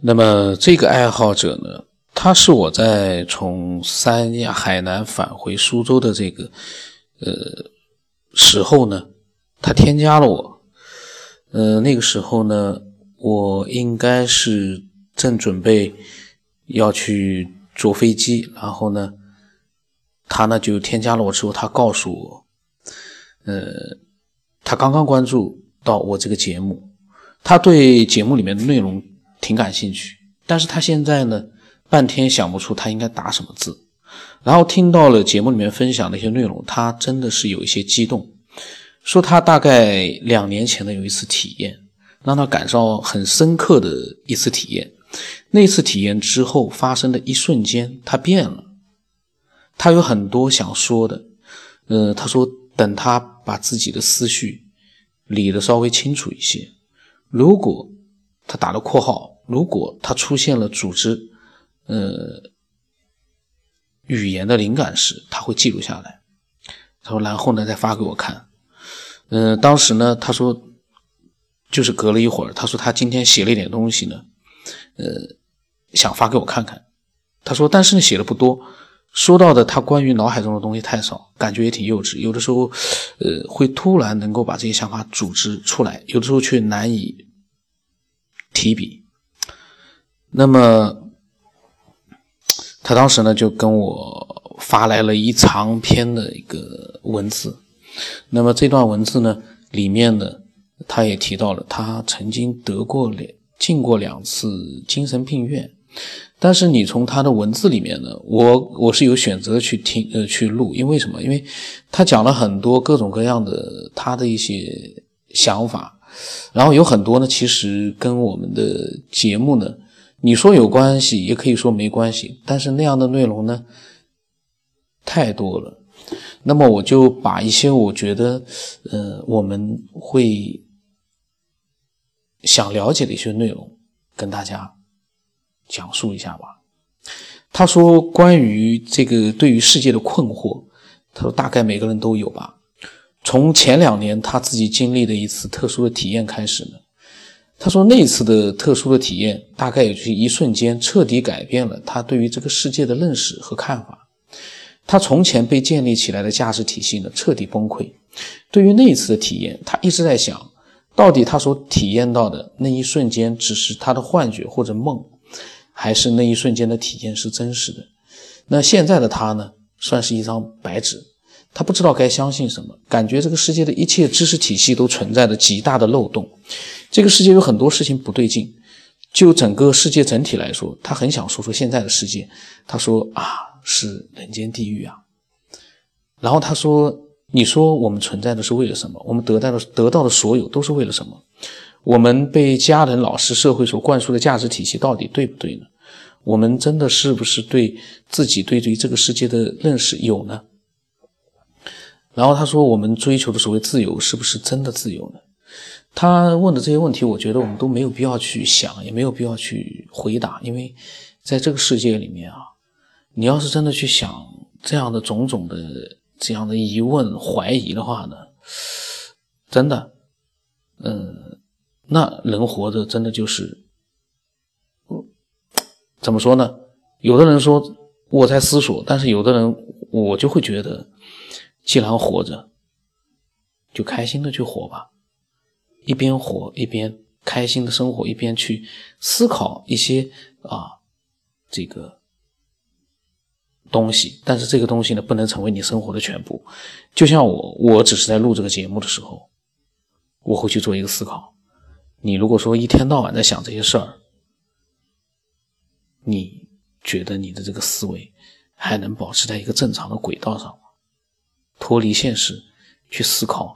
那么这个爱好者呢，他是我在从三亚海南返回苏州的这个呃时候呢，他添加了我。呃，那个时候呢，我应该是正准备要去坐飞机，然后呢，他呢就添加了我之后，他告诉我，呃，他刚刚关注到我这个节目，他对节目里面的内容。挺感兴趣，但是他现在呢，半天想不出他应该打什么字。然后听到了节目里面分享的一些内容，他真的是有一些激动，说他大概两年前的有一次体验，让他感受很深刻的一次体验。那次体验之后发生的一瞬间，他变了，他有很多想说的。呃，他说等他把自己的思绪理得稍微清楚一些，如果。他打了括号，如果他出现了组织，呃，语言的灵感时，他会记录下来。他说，然后呢，再发给我看。嗯，当时呢，他说，就是隔了一会儿，他说他今天写了一点东西呢，呃，想发给我看看。他说，但是，写的不多，说到的他关于脑海中的东西太少，感觉也挺幼稚。有的时候，呃，会突然能够把这些想法组织出来，有的时候却难以。提笔，那么他当时呢就跟我发来了一长篇的一个文字，那么这段文字呢里面呢他也提到了他曾经得过两进过两次精神病院，但是你从他的文字里面呢，我我是有选择去听呃去录，因为什么？因为他讲了很多各种各样的他的一些想法。然后有很多呢，其实跟我们的节目呢，你说有关系，也可以说没关系。但是那样的内容呢，太多了。那么我就把一些我觉得，呃，我们会想了解的一些内容，跟大家讲述一下吧。他说，关于这个对于世界的困惑，他说大概每个人都有吧。从前两年他自己经历的一次特殊的体验开始呢，他说那次的特殊的体验大概也就是一瞬间彻底改变了他对于这个世界的认识和看法。他从前被建立起来的价值体系呢彻底崩溃。对于那一次的体验，他一直在想，到底他所体验到的那一瞬间只是他的幻觉或者梦，还是那一瞬间的体验是真实的？那现在的他呢，算是一张白纸。他不知道该相信什么，感觉这个世界的一切知识体系都存在着极大的漏洞，这个世界有很多事情不对劲。就整个世界整体来说，他很想说说现在的世界。他说啊，是人间地狱啊。然后他说，你说我们存在的是为了什么？我们得到的得到的所有都是为了什么？我们被家人、老师、社会所灌输的价值体系到底对不对呢？我们真的是不是对自己对于这个世界的认识有呢？然后他说：“我们追求的所谓自由，是不是真的自由呢？”他问的这些问题，我觉得我们都没有必要去想，也没有必要去回答，因为在这个世界里面啊，你要是真的去想这样的种种的这样的疑问、怀疑的话呢，真的，嗯，那人活着真的就是，怎么说呢？有的人说我在思索，但是有的人我就会觉得。既然活着，就开心的去活吧，一边活一边开心的生活，一边去思考一些啊这个东西。但是这个东西呢，不能成为你生活的全部。就像我，我只是在录这个节目的时候，我会去做一个思考。你如果说一天到晚在想这些事儿，你觉得你的这个思维还能保持在一个正常的轨道上吗？脱离现实去思考，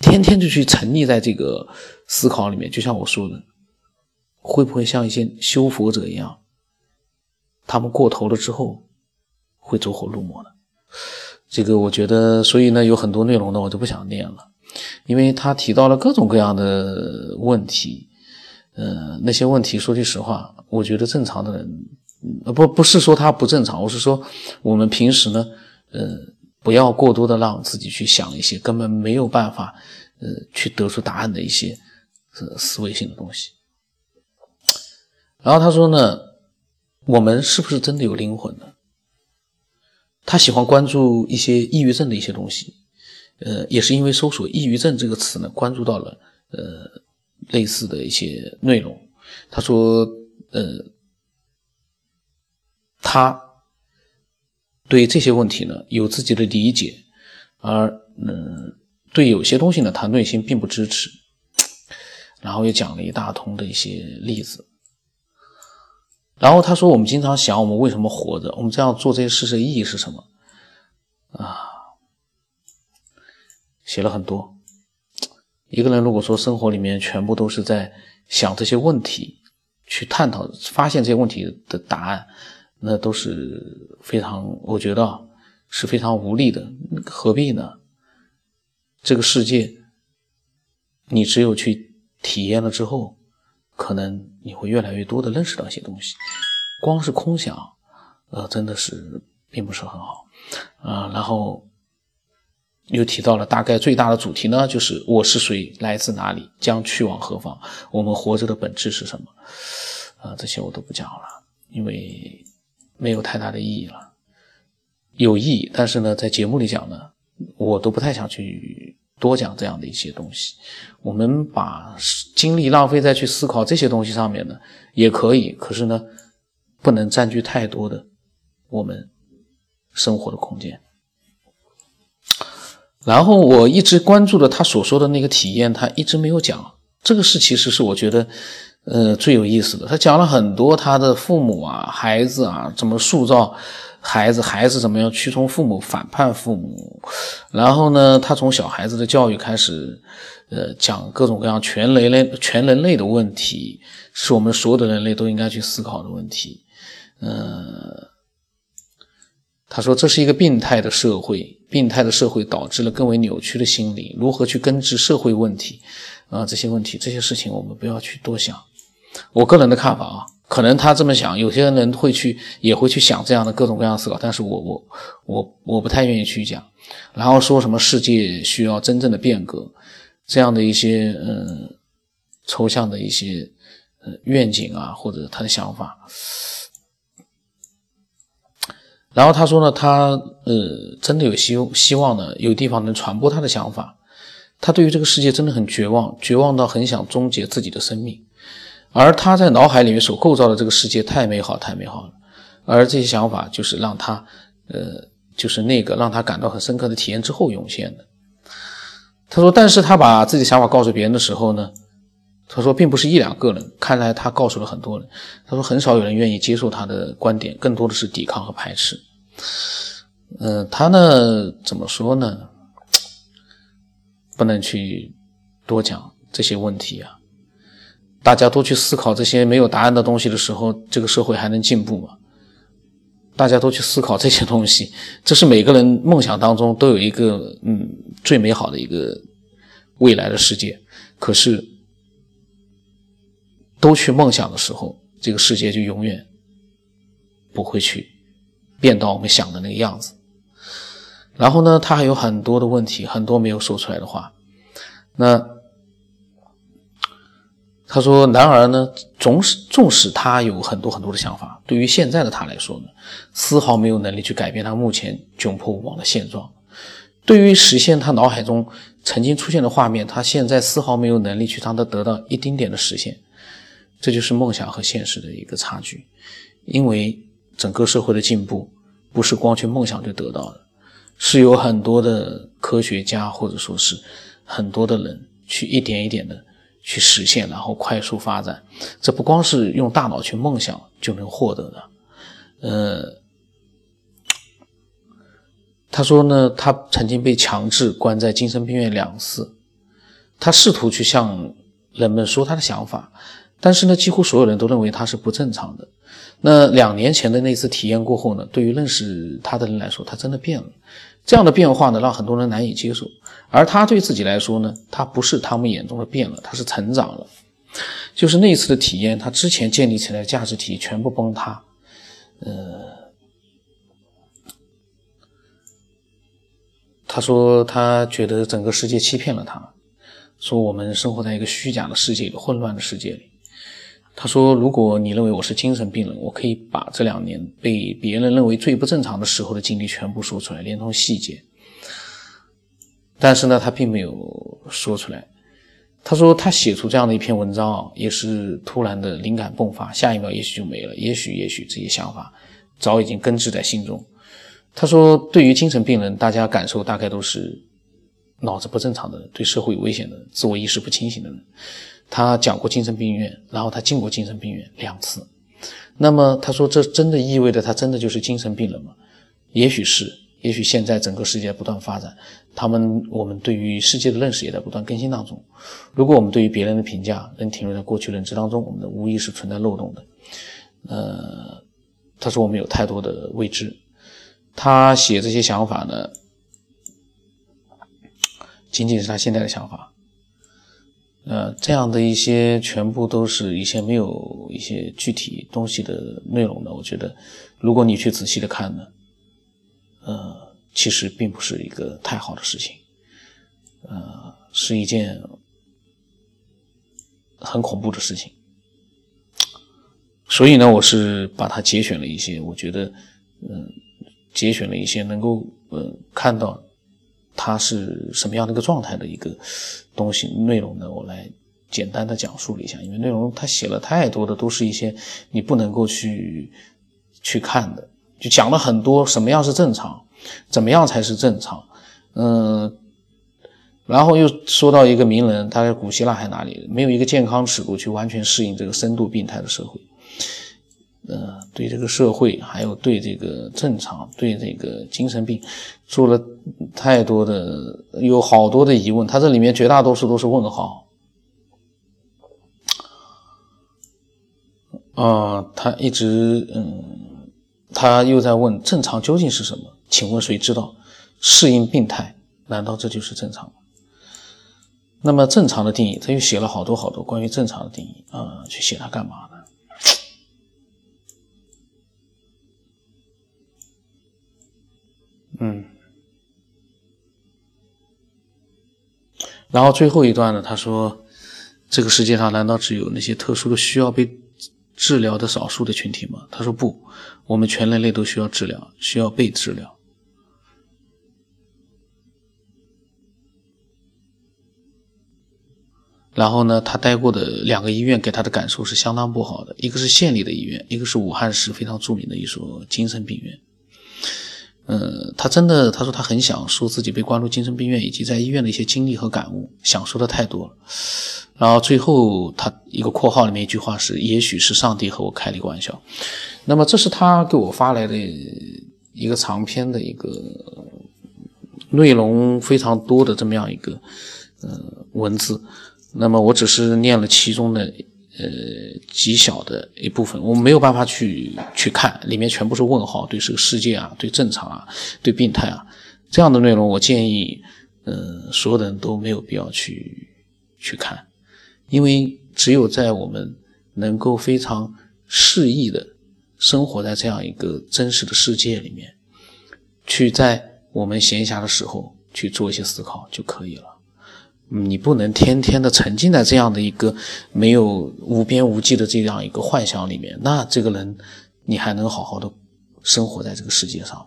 天天就去沉溺在这个思考里面，就像我说的，会不会像一些修佛者一样，他们过头了之后会走火入魔呢？这个我觉得，所以呢，有很多内容呢，我就不想念了，因为他提到了各种各样的问题，呃，那些问题说句实话，我觉得正常的人，呃，不不是说他不正常，我是说我们平时呢，呃。不要过多的让自己去想一些根本没有办法，呃，去得出答案的一些呃思维性的东西。然后他说呢，我们是不是真的有灵魂呢？他喜欢关注一些抑郁症的一些东西，呃，也是因为搜索“抑郁症”这个词呢，关注到了呃类似的一些内容。他说，呃，他对这些问题呢有自己的理解，而嗯，对有些东西呢，他内心并不支持。然后又讲了一大通的一些例子。然后他说：“我们经常想，我们为什么活着？我们这样做这些事的意义是什么？”啊，写了很多。一个人如果说生活里面全部都是在想这些问题，去探讨、发现这些问题的答案，那都是非常，我觉得是非常无力的。何必呢？这个世界，你只有去体验了之后。可能你会越来越多的认识到一些东西，光是空想，呃，真的是并不是很好，啊，然后又提到了大概最大的主题呢，就是我是谁，来自哪里，将去往何方，我们活着的本质是什么，啊，这些我都不讲了，因为没有太大的意义了，有意义，但是呢，在节目里讲呢，我都不太想去。多讲这样的一些东西，我们把精力浪费在去思考这些东西上面呢，也可以。可是呢，不能占据太多的我们生活的空间。然后我一直关注的他所说的那个体验，他一直没有讲。这个是其实是我觉得，呃，最有意思的。他讲了很多他的父母啊、孩子啊怎么塑造。孩子，孩子怎么样屈从父母、反叛父母？然后呢，他从小孩子的教育开始，呃，讲各种各样全人类、全人类的问题，是我们所有的人类都应该去思考的问题。呃，他说这是一个病态的社会，病态的社会导致了更为扭曲的心理。如何去根治社会问题？啊，这些问题、这些事情，我们不要去多想。我个人的看法啊。可能他这么想，有些人会去，也会去想这样的各种各样的思考，但是我我我我不太愿意去讲，然后说什么世界需要真正的变革，这样的一些嗯抽象的一些呃愿景啊，或者他的想法。然后他说呢，他呃真的有希希望呢，有地方能传播他的想法，他对于这个世界真的很绝望，绝望到很想终结自己的生命。而他在脑海里面所构造的这个世界太美好，太美好了。而这些想法就是让他，呃，就是那个让他感到很深刻的体验之后涌现的。他说，但是他把自己想法告诉别人的时候呢，他说并不是一两个人，看来他告诉了很多人。他说很少有人愿意接受他的观点，更多的是抵抗和排斥。嗯，他呢怎么说呢？不能去多讲这些问题啊。大家都去思考这些没有答案的东西的时候，这个社会还能进步吗？大家都去思考这些东西，这是每个人梦想当中都有一个嗯最美好的一个未来的世界。可是都去梦想的时候，这个世界就永远不会去变到我们想的那个样子。然后呢，他还有很多的问题，很多没有说出来的话。那。他说：“然而呢，总使纵使他有很多很多的想法，对于现在的他来说呢，丝毫没有能力去改变他目前窘迫无望的现状。对于实现他脑海中曾经出现的画面，他现在丝毫没有能力去让他得到一丁点的实现。这就是梦想和现实的一个差距。因为整个社会的进步不是光去梦想就得到的，是有很多的科学家或者说是很多的人去一点一点的。”去实现，然后快速发展，这不光是用大脑去梦想就能获得的。呃，他说呢，他曾经被强制关在精神病院两次，他试图去向人们说他的想法，但是呢，几乎所有人都认为他是不正常的。那两年前的那次体验过后呢，对于认识他的人来说，他真的变了。这样的变化呢，让很多人难以接受。而他对自己来说呢，他不是他们眼中的变了，他是成长了。就是那次的体验，他之前建立起来的价值体系全部崩塌。呃，他说他觉得整个世界欺骗了他，说我们生活在一个虚假的世界里，混乱的世界里。他说：“如果你认为我是精神病人，我可以把这两年被别人认为最不正常的时候的经历全部说出来，连同细节。”但是呢，他并没有说出来。他说他写出这样的一篇文章啊，也是突然的灵感迸发，下一秒也许就没了，也许也许这些想法早已经根植在心中。他说，对于精神病人，大家感受大概都是脑子不正常的人，对社会有危险的人，自我意识不清醒的人。他讲过精神病院，然后他进过精神病院两次。那么他说，这真的意味着他真的就是精神病人吗？也许是。也许现在整个世界不断发展，他们我们对于世界的认识也在不断更新当中。如果我们对于别人的评价仍停留在过去认知当中，我们的无疑是存在漏洞的。呃，他说我们有太多的未知。他写这些想法呢，仅仅是他现在的想法。呃，这样的一些全部都是一些没有一些具体东西的内容呢。我觉得，如果你去仔细的看呢。其实并不是一个太好的事情，呃，是一件很恐怖的事情。所以呢，我是把它节选了一些，我觉得，嗯，节选了一些能够，呃，看到他是什么样的一个状态的一个东西内容呢，我来简单的讲述了一下。因为内容他写了太多的，都是一些你不能够去去看的。就讲了很多什么样是正常，怎么样才是正常，嗯，然后又说到一个名人，他在古希腊还哪里，没有一个健康尺度去完全适应这个深度病态的社会，呃，对这个社会，还有对这个正常，对这个精神病，做了太多的，有好多的疑问，他这里面绝大多数都是问号，啊，他一直嗯。他又在问正常究竟是什么？请问谁知道？适应病态，难道这就是正常吗？那么正常的定义，他又写了好多好多关于正常的定义啊，去写它干嘛呢？嗯，然后最后一段呢，他说，这个世界上难道只有那些特殊的需要被？治疗的少数的群体吗？他说不，我们全人类都需要治疗，需要被治疗。然后呢，他待过的两个医院给他的感受是相当不好的，一个是县里的医院，一个是武汉市非常著名的一所精神病院。嗯，他真的，他说他很想说自己被关入精神病院以及在医院的一些经历和感悟，想说的太多了。然后最后他一个括号里面一句话是：“也许是上帝和我开了一个玩笑。”那么这是他给我发来的一个长篇的一个内容非常多的这么样一个呃文字。那么我只是念了其中的。呃，极小的一部分，我没有办法去去看，里面全部是问号，对这个世界啊，对正常啊，对病态啊，这样的内容，我建议，呃，所有的人都没有必要去去看，因为只有在我们能够非常适意的生活在这样一个真实的世界里面，去在我们闲暇的时候去做一些思考就可以了。你不能天天的沉浸在这样的一个没有无边无际的这样一个幻想里面，那这个人你还能好好的生活在这个世界上吗？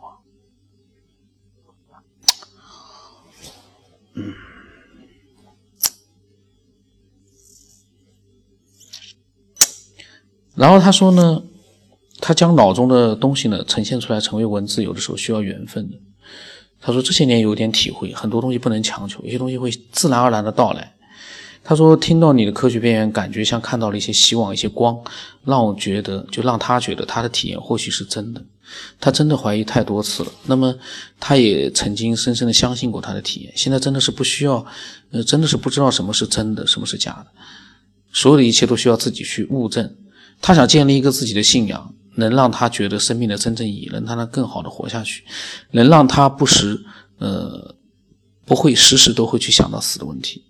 嗯。然后他说呢，他将脑中的东西呢呈现出来成为文字，有的时候需要缘分的。他说：“这些年有点体会，很多东西不能强求，有些东西会自然而然的到来。”他说：“听到你的科学边缘，感觉像看到了一些希望，一些光，让我觉得，就让他觉得他的体验或许是真的。他真的怀疑太多次了。那么，他也曾经深深的相信过他的体验。现在真的是不需要，呃，真的是不知道什么是真的，什么是假的。所有的一切都需要自己去悟证。他想建立一个自己的信仰。”能让他觉得生命的真正意义，能让他更好的活下去，能让他不时，呃，不会时时都会去想到死的问题。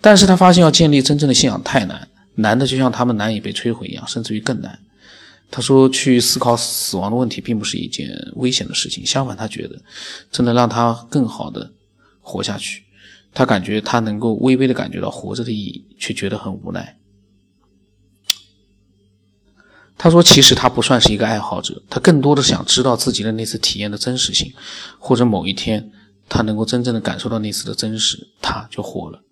但是他发现要建立真正的信仰太难，难的就像他们难以被摧毁一样，甚至于更难。他说，去思考死亡的问题并不是一件危险的事情，相反，他觉得这能让他更好的活下去。他感觉他能够微微的感觉到活着的意义，却觉得很无奈。他说，其实他不算是一个爱好者，他更多的想知道自己的那次体验的真实性，或者某一天他能够真正的感受到那次的真实，他就火了。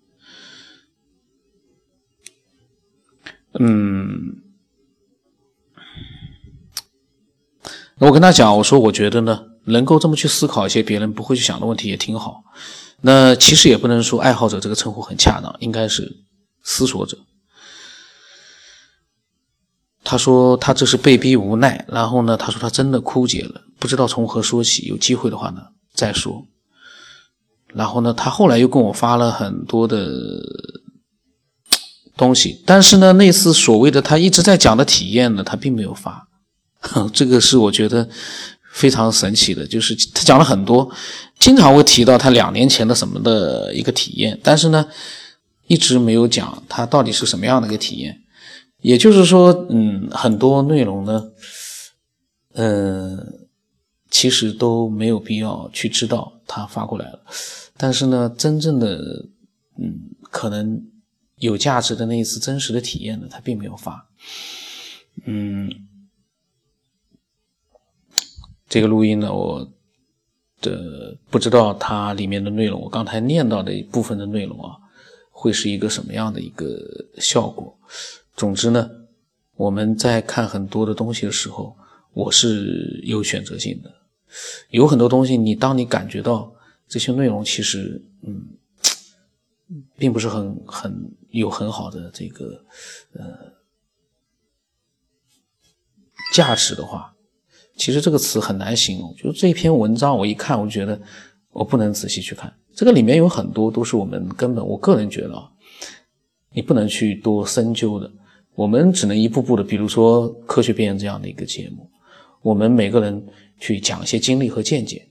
嗯，我跟他讲，我说我觉得呢，能够这么去思考一些别人不会去想的问题也挺好。那其实也不能说爱好者这个称呼很恰当，应该是思索者。他说他这是被逼无奈，然后呢，他说他真的枯竭了，不知道从何说起。有机会的话呢再说。然后呢，他后来又跟我发了很多的。东西，但是呢，那次所谓的他一直在讲的体验呢，他并没有发，这个是我觉得非常神奇的，就是他讲了很多，经常会提到他两年前的什么的一个体验，但是呢，一直没有讲他到底是什么样的一个体验。也就是说，嗯，很多内容呢，嗯，其实都没有必要去知道他发过来了，但是呢，真正的，嗯，可能。有价值的那一次真实的体验呢，他并没有发。嗯，这个录音呢，我的不知道它里面的内容，我刚才念到的一部分的内容啊，会是一个什么样的一个效果。总之呢，我们在看很多的东西的时候，我是有选择性的。有很多东西，你当你感觉到这些内容其实，嗯。并不是很很有很好的这个呃价值的话，其实这个词很难形容。就是这篇文章，我一看，我就觉得我不能仔细去看。这个里面有很多都是我们根本，我个人觉得啊，你不能去多深究的。我们只能一步步的，比如说科学边缘这样的一个节目，我们每个人去讲一些经历和见解，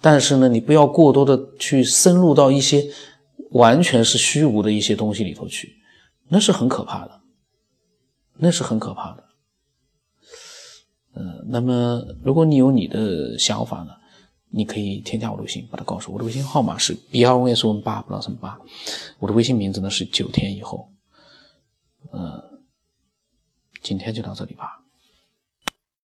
但是呢，你不要过多的去深入到一些。完全是虚无的一些东西里头去，那是很可怕的，那是很可怕的。呃，那么如果你有你的想法呢，你可以添加我的微信，把它告诉我。我的微信号码是 B R O S O 八，不知道什么八。我的微信名字呢是九天以后。呃，今天就到这里吧。